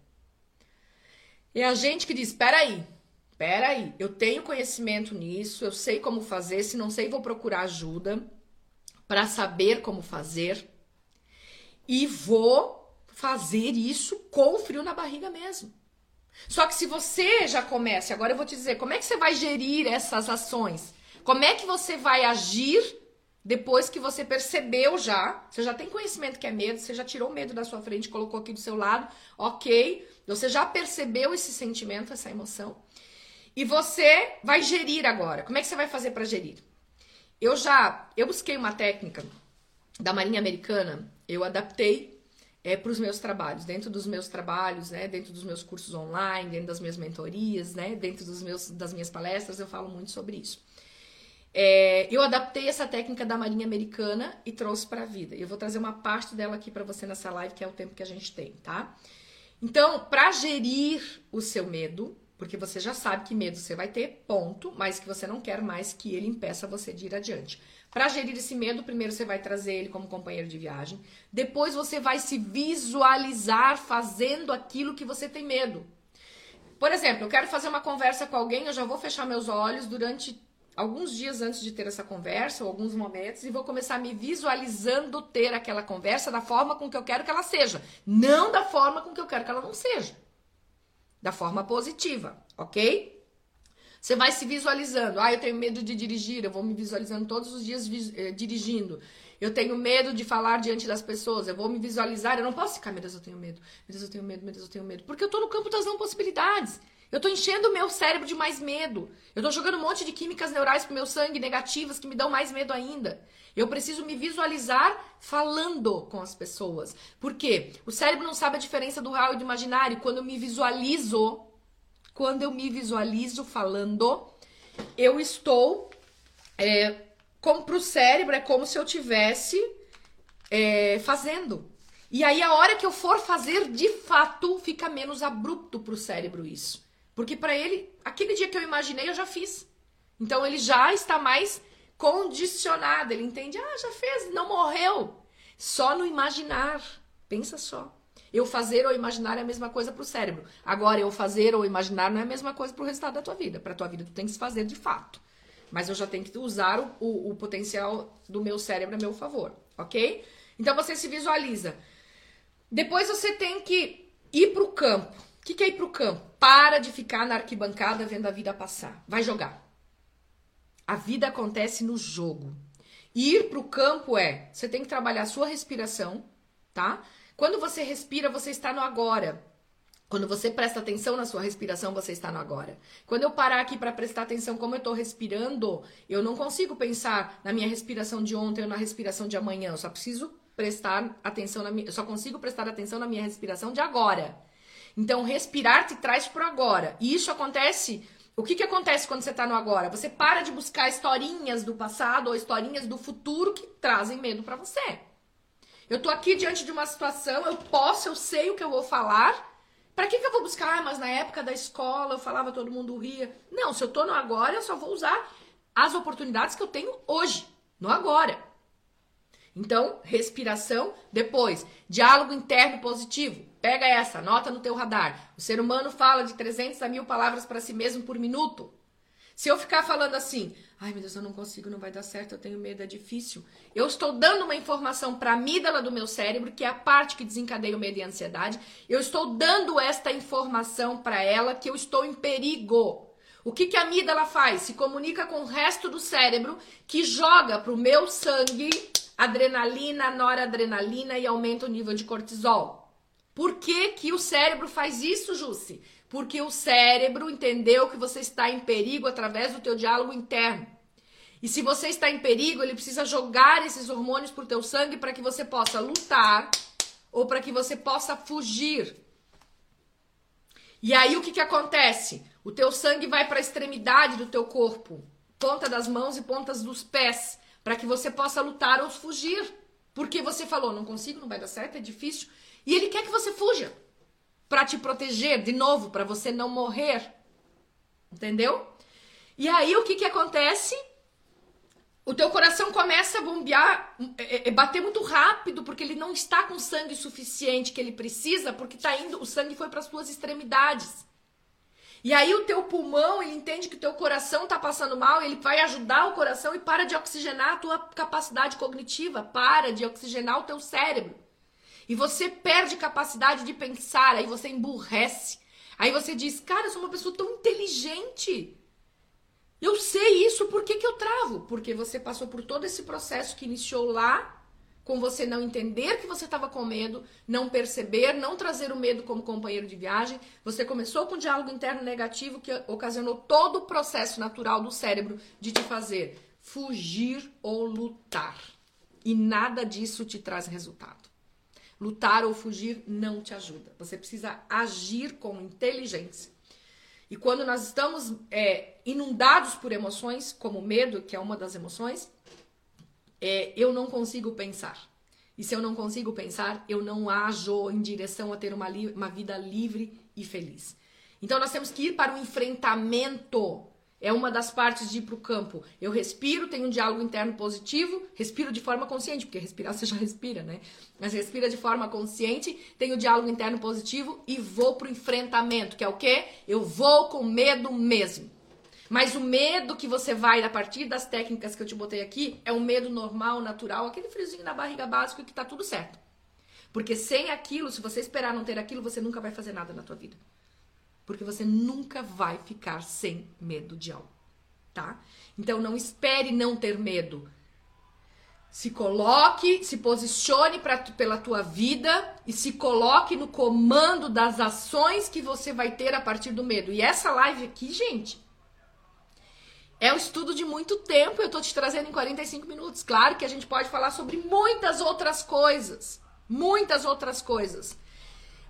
É a gente que diz: espera aí, espera aí, eu tenho conhecimento nisso, eu sei como fazer, se não sei vou procurar ajuda para saber como fazer e vou fazer isso com frio na barriga mesmo. Só que se você já começa, agora eu vou te dizer, como é que você vai gerir essas ações? Como é que você vai agir depois que você percebeu já, você já tem conhecimento que é medo, você já tirou o medo da sua frente, colocou aqui do seu lado, ok, você já percebeu esse sentimento, essa emoção, e você vai gerir agora. Como é que você vai fazer para gerir? Eu já, eu busquei uma técnica da Marinha Americana, eu adaptei é, para os meus trabalhos, dentro dos meus trabalhos, né, dentro dos meus cursos online, dentro das minhas mentorias, né, dentro dos meus, das minhas palestras, eu falo muito sobre isso. É, eu adaptei essa técnica da Marinha Americana e trouxe para a vida. Eu vou trazer uma parte dela aqui para você nessa live, que é o tempo que a gente tem, tá? Então, para gerir o seu medo, porque você já sabe que medo você vai ter, ponto, mas que você não quer mais que ele impeça você de ir adiante. Para gerir esse medo, primeiro você vai trazer ele como companheiro de viagem. Depois você vai se visualizar fazendo aquilo que você tem medo. Por exemplo, eu quero fazer uma conversa com alguém, eu já vou fechar meus olhos durante alguns dias antes de ter essa conversa, ou alguns momentos, e vou começar me visualizando ter aquela conversa da forma com que eu quero que ela seja, não da forma com que eu quero que ela não seja. Da forma positiva, ok? Você vai se visualizando. Ah, eu tenho medo de dirigir, eu vou me visualizando todos os dias eh, dirigindo. Eu tenho medo de falar diante das pessoas, eu vou me visualizar. Eu não posso ficar, meu Deus, eu tenho medo. Meu Deus, eu tenho medo, meu Deus, eu tenho medo. Porque eu tô no campo das não possibilidades. Eu tô enchendo o meu cérebro de mais medo. Eu tô jogando um monte de químicas neurais pro meu sangue negativas que me dão mais medo ainda. Eu preciso me visualizar falando com as pessoas. Por quê? O cérebro não sabe a diferença do real e do imaginário. Quando eu me visualizo, quando eu me visualizo falando, eu estou é, como para o cérebro é como se eu tivesse é, fazendo. E aí a hora que eu for fazer de fato fica menos abrupto para o cérebro isso, porque para ele aquele dia que eu imaginei eu já fiz. Então ele já está mais condicionado, ele entende, ah, já fez, não morreu. Só no imaginar. Pensa só. Eu fazer ou imaginar é a mesma coisa para o cérebro. Agora, eu fazer ou imaginar não é a mesma coisa para o resultado da tua vida. Para a tua vida, tu tem que se fazer de fato. Mas eu já tenho que usar o, o, o potencial do meu cérebro a meu favor, ok? Então, você se visualiza. Depois, você tem que ir para o campo. O que, que é ir para o campo? Para de ficar na arquibancada vendo a vida passar. Vai jogar. A vida acontece no jogo. Ir para o campo é, você tem que trabalhar a sua respiração, tá? Quando você respira, você está no agora. Quando você presta atenção na sua respiração, você está no agora. Quando eu parar aqui para prestar atenção como eu estou respirando, eu não consigo pensar na minha respiração de ontem ou na respiração de amanhã. Eu só preciso prestar atenção na minha, eu só consigo prestar atenção na minha respiração de agora. Então, respirar te traz para agora. E isso acontece. O que, que acontece quando você está no agora? Você para de buscar historinhas do passado ou historinhas do futuro que trazem medo para você. Eu tô aqui diante de uma situação, eu posso, eu sei o que eu vou falar. Para que, que eu vou buscar? Ah, mas na época da escola eu falava, todo mundo ria. Não, se eu tô no agora, eu só vou usar as oportunidades que eu tenho hoje, no agora. Então, respiração, depois, diálogo interno positivo. Pega essa, anota no teu radar. O ser humano fala de 300 a mil palavras para si mesmo por minuto. Se eu ficar falando assim, ai meu Deus, eu não consigo, não vai dar certo, eu tenho medo, é difícil. Eu estou dando uma informação para a amígdala do meu cérebro, que é a parte que desencadeia o medo e a ansiedade. Eu estou dando esta informação para ela que eu estou em perigo. O que, que a amígdala faz? Se comunica com o resto do cérebro que joga para o meu sangue adrenalina, noradrenalina e aumenta o nível de cortisol. Por que, que o cérebro faz isso, Jussi? Porque o cérebro entendeu que você está em perigo através do teu diálogo interno. E se você está em perigo, ele precisa jogar esses hormônios para o teu sangue para que você possa lutar ou para que você possa fugir. E aí o que, que acontece? O teu sangue vai para a extremidade do teu corpo, ponta das mãos e pontas dos pés para que você possa lutar ou fugir. Porque você falou, não consigo, não vai dar certo, é difícil. E ele quer que você fuja para te proteger, de novo, para você não morrer. Entendeu? E aí o que que acontece? O teu coração começa a bombear, é, é, é, bater muito rápido, porque ele não está com sangue suficiente que ele precisa, porque tá indo, o sangue foi para as tuas extremidades. E aí o teu pulmão, ele entende que o teu coração tá passando mal, ele vai ajudar o coração e para de oxigenar a tua capacidade cognitiva, para de oxigenar o teu cérebro. E você perde capacidade de pensar, aí você emburrece. Aí você diz: "Cara, eu sou uma pessoa tão inteligente. Eu sei isso, por que, que eu travo? Porque você passou por todo esse processo que iniciou lá com você não entender que você estava com medo, não perceber, não trazer o medo como companheiro de viagem. Você começou com um diálogo interno negativo que ocasionou todo o processo natural do cérebro de te fazer fugir ou lutar. E nada disso te traz resultado. Lutar ou fugir não te ajuda. Você precisa agir com inteligência. E quando nós estamos é, inundados por emoções, como medo, que é uma das emoções, é, eu não consigo pensar. E se eu não consigo pensar, eu não ajo em direção a ter uma, uma vida livre e feliz. Então nós temos que ir para o enfrentamento. É uma das partes de ir para o campo. Eu respiro, tenho um diálogo interno positivo, respiro de forma consciente, porque respirar você já respira, né? Mas respira de forma consciente, tenho um diálogo interno positivo e vou para o enfrentamento, que é o quê? Eu vou com medo mesmo. Mas o medo que você vai a partir das técnicas que eu te botei aqui é um medo normal, natural, aquele friozinho na barriga básico que tá tudo certo. Porque sem aquilo, se você esperar não ter aquilo, você nunca vai fazer nada na tua vida. Porque você nunca vai ficar sem medo de algo, tá? Então não espere não ter medo. Se coloque, se posicione pra, pela tua vida e se coloque no comando das ações que você vai ter a partir do medo. E essa live aqui, gente, é um estudo de muito tempo, eu tô te trazendo em 45 minutos. Claro que a gente pode falar sobre muitas outras coisas, muitas outras coisas.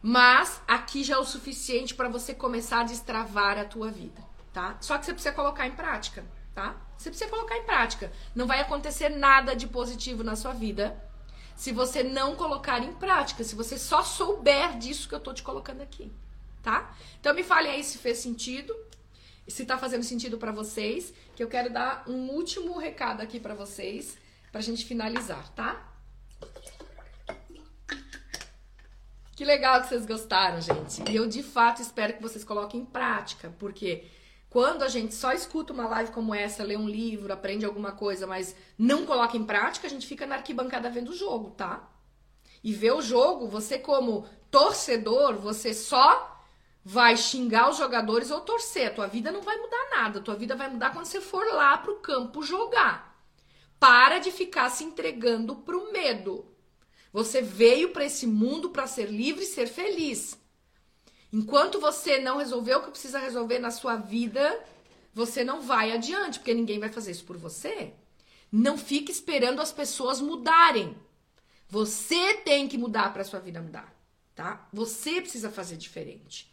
Mas aqui já é o suficiente para você começar a destravar a tua vida, tá? Só que você precisa colocar em prática, tá? Você precisa colocar em prática. Não vai acontecer nada de positivo na sua vida se você não colocar em prática, se você só souber disso que eu tô te colocando aqui, tá? Então me fale aí se fez sentido, se tá fazendo sentido para vocês, que eu quero dar um último recado aqui para vocês, pra gente finalizar, tá? Que legal que vocês gostaram, gente. E eu de fato espero que vocês coloquem em prática, porque quando a gente só escuta uma live como essa, lê um livro, aprende alguma coisa, mas não coloca em prática, a gente fica na arquibancada vendo o jogo, tá? E ver o jogo, você como torcedor, você só vai xingar os jogadores ou torcer. A tua vida não vai mudar nada. A tua vida vai mudar quando você for lá pro campo jogar. Para de ficar se entregando pro medo. Você veio para esse mundo para ser livre e ser feliz. Enquanto você não resolver o que precisa resolver na sua vida, você não vai adiante, porque ninguém vai fazer isso por você. Não fique esperando as pessoas mudarem. Você tem que mudar para sua vida mudar, tá? Você precisa fazer diferente.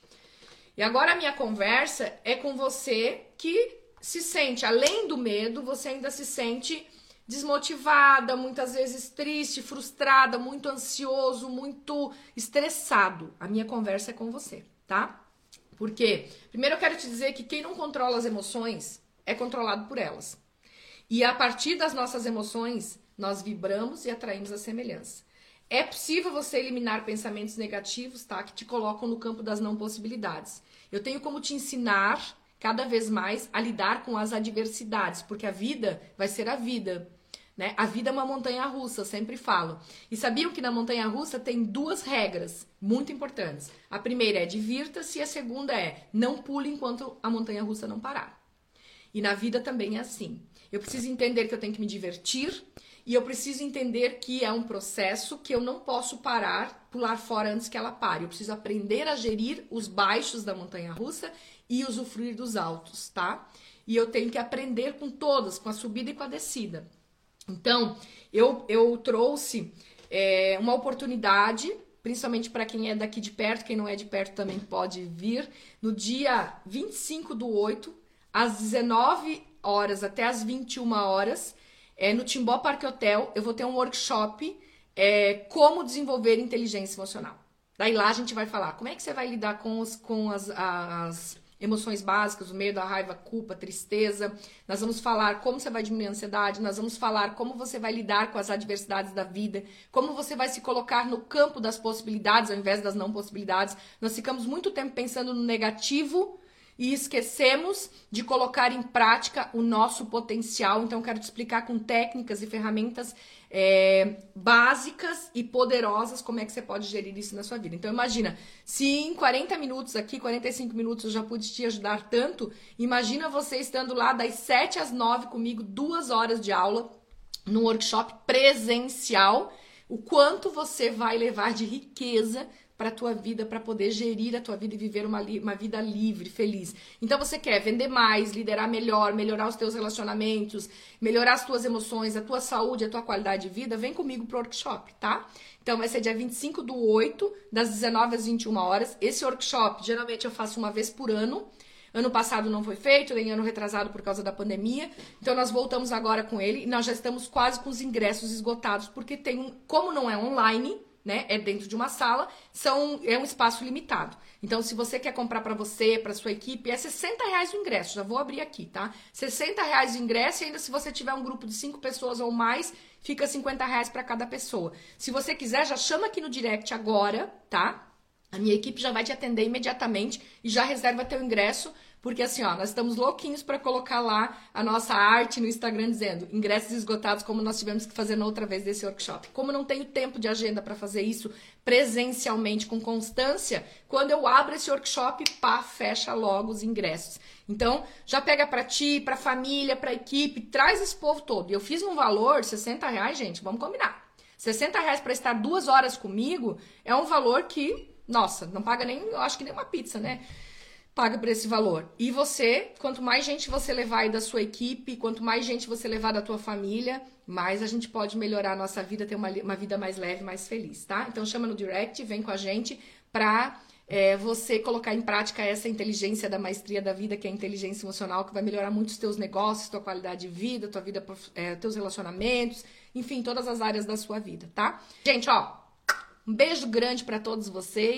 E agora a minha conversa é com você que se sente, além do medo, você ainda se sente desmotivada, muitas vezes triste, frustrada, muito ansioso, muito estressado. A minha conversa é com você, tá? Porque, primeiro eu quero te dizer que quem não controla as emoções é controlado por elas. E a partir das nossas emoções, nós vibramos e atraímos a semelhança. É possível você eliminar pensamentos negativos, tá? Que te colocam no campo das não possibilidades. Eu tenho como te ensinar cada vez mais a lidar com as adversidades, porque a vida vai ser a vida. Né? A vida é uma montanha russa, sempre falo. E sabiam que na montanha russa tem duas regras muito importantes. A primeira é divirta-se e a segunda é não pule enquanto a montanha russa não parar. E na vida também é assim. Eu preciso entender que eu tenho que me divertir e eu preciso entender que é um processo que eu não posso parar, pular fora antes que ela pare. Eu preciso aprender a gerir os baixos da montanha russa e usufruir dos altos, tá? E eu tenho que aprender com todas, com a subida e com a descida. Então, eu, eu trouxe é, uma oportunidade, principalmente para quem é daqui de perto, quem não é de perto também pode vir, no dia 25 do 8, às 19 horas até as 21 horas, é, no Timbó Parque Hotel, eu vou ter um workshop é, como desenvolver inteligência emocional. Daí lá a gente vai falar como é que você vai lidar com, os, com as, as emoções básicas, o medo, a raiva, a culpa, a tristeza. Nós vamos falar como você vai diminuir a ansiedade, nós vamos falar como você vai lidar com as adversidades da vida, como você vai se colocar no campo das possibilidades ao invés das não possibilidades. Nós ficamos muito tempo pensando no negativo e esquecemos de colocar em prática o nosso potencial. Então, quero te explicar com técnicas e ferramentas é, básicas e poderosas como é que você pode gerir isso na sua vida. Então, imagina, se em 40 minutos aqui, 45 minutos eu já pude te ajudar tanto, imagina você estando lá das 7 às 9 comigo, duas horas de aula, num workshop presencial, o quanto você vai levar de riqueza para a tua vida, para poder gerir a tua vida e viver uma, uma vida livre, feliz. Então você quer vender mais, liderar melhor, melhorar os teus relacionamentos, melhorar as tuas emoções, a tua saúde, a tua qualidade de vida, vem comigo pro workshop, tá? Então vai ser dia 25 do 8, das 19 às 21 horas. Esse workshop, geralmente eu faço uma vez por ano. Ano passado não foi feito, nem ano retrasado por causa da pandemia. Então nós voltamos agora com ele e nós já estamos quase com os ingressos esgotados, porque tem um, como não é online, né? É dentro de uma sala, são, é um espaço limitado. Então, se você quer comprar para você, para sua equipe, é 60 reais o ingresso. Já vou abrir aqui, tá? 60 reais o ingresso e ainda se você tiver um grupo de cinco pessoas ou mais, fica 50 reais para cada pessoa. Se você quiser, já chama aqui no direct agora, tá? A minha equipe já vai te atender imediatamente e já reserva teu ingresso porque assim, ó, nós estamos louquinhos para colocar lá a nossa arte no Instagram dizendo ingressos esgotados, como nós tivemos que fazer na outra vez desse workshop. Como não tenho tempo de agenda para fazer isso presencialmente com constância, quando eu abro esse workshop, pá, fecha logo os ingressos. Então, já pega para ti, para família, para equipe, traz esse povo todo. E eu fiz um valor, 60 reais, gente, vamos combinar. 60 reais para estar duas horas comigo é um valor que, nossa, não paga nem, eu acho que nem uma pizza, né? Paga por esse valor. E você, quanto mais gente você levar aí da sua equipe, quanto mais gente você levar da tua família, mais a gente pode melhorar a nossa vida, ter uma, uma vida mais leve, mais feliz, tá? Então chama no direct, vem com a gente pra é, você colocar em prática essa inteligência da maestria da vida, que é a inteligência emocional, que vai melhorar muito os teus negócios, tua qualidade de vida, tua vida, é, teus relacionamentos, enfim, todas as áreas da sua vida, tá? Gente, ó, um beijo grande para todos vocês.